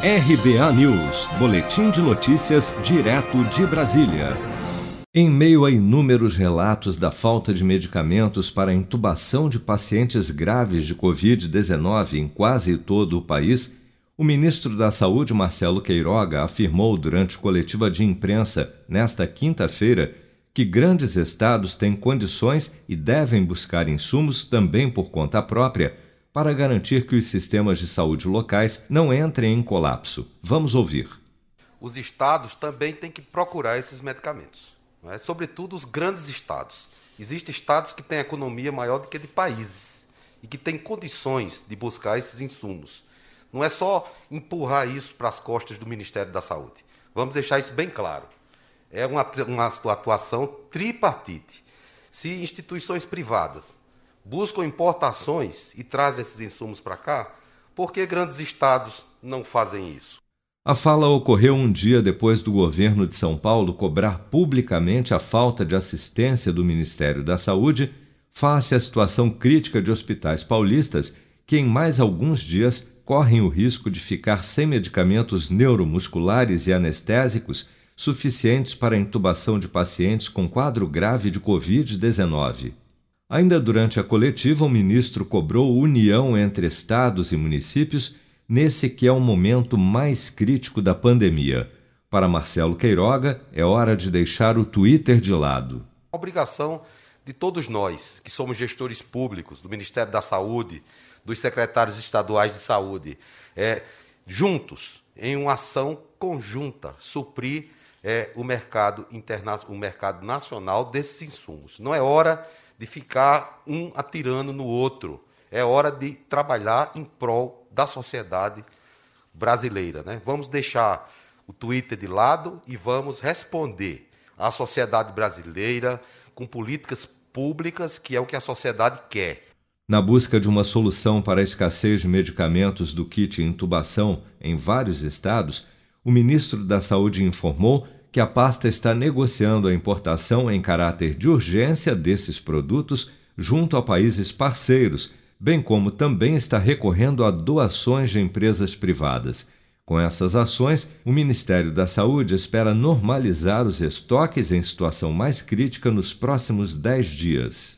RBA News, Boletim de Notícias, direto de Brasília. Em meio a inúmeros relatos da falta de medicamentos para a intubação de pacientes graves de Covid-19 em quase todo o país, o ministro da Saúde, Marcelo Queiroga, afirmou durante coletiva de imprensa nesta quinta-feira que grandes estados têm condições e devem buscar insumos também por conta própria para garantir que os sistemas de saúde locais não entrem em colapso. Vamos ouvir. Os estados também têm que procurar esses medicamentos, é? sobretudo os grandes estados. Existem estados que têm economia maior do que de países e que têm condições de buscar esses insumos. Não é só empurrar isso para as costas do Ministério da Saúde. Vamos deixar isso bem claro. É uma, uma atuação tripartite. Se instituições privadas buscam importações e trazem esses insumos para cá, por que grandes estados não fazem isso? A fala ocorreu um dia depois do governo de São Paulo cobrar publicamente a falta de assistência do Ministério da Saúde face à situação crítica de hospitais paulistas que, em mais alguns dias, correm o risco de ficar sem medicamentos neuromusculares e anestésicos suficientes para a intubação de pacientes com quadro grave de Covid-19. Ainda durante a coletiva, o ministro cobrou união entre estados e municípios nesse que é o momento mais crítico da pandemia. Para Marcelo Queiroga, é hora de deixar o Twitter de lado. A obrigação de todos nós, que somos gestores públicos, do Ministério da Saúde, dos secretários estaduais de saúde, é, juntos, em uma ação conjunta, suprir é, o, mercado interna o mercado nacional desses insumos. Não é hora de ficar um atirando no outro. É hora de trabalhar em prol da sociedade brasileira. Né? Vamos deixar o Twitter de lado e vamos responder à sociedade brasileira com políticas públicas, que é o que a sociedade quer. Na busca de uma solução para a escassez de medicamentos do kit intubação em vários estados, o ministro da Saúde informou que a pasta está negociando a importação em caráter de urgência desses produtos junto a países parceiros, bem como também está recorrendo a doações de empresas privadas. Com essas ações, o Ministério da Saúde espera normalizar os estoques em situação mais crítica nos próximos 10 dias.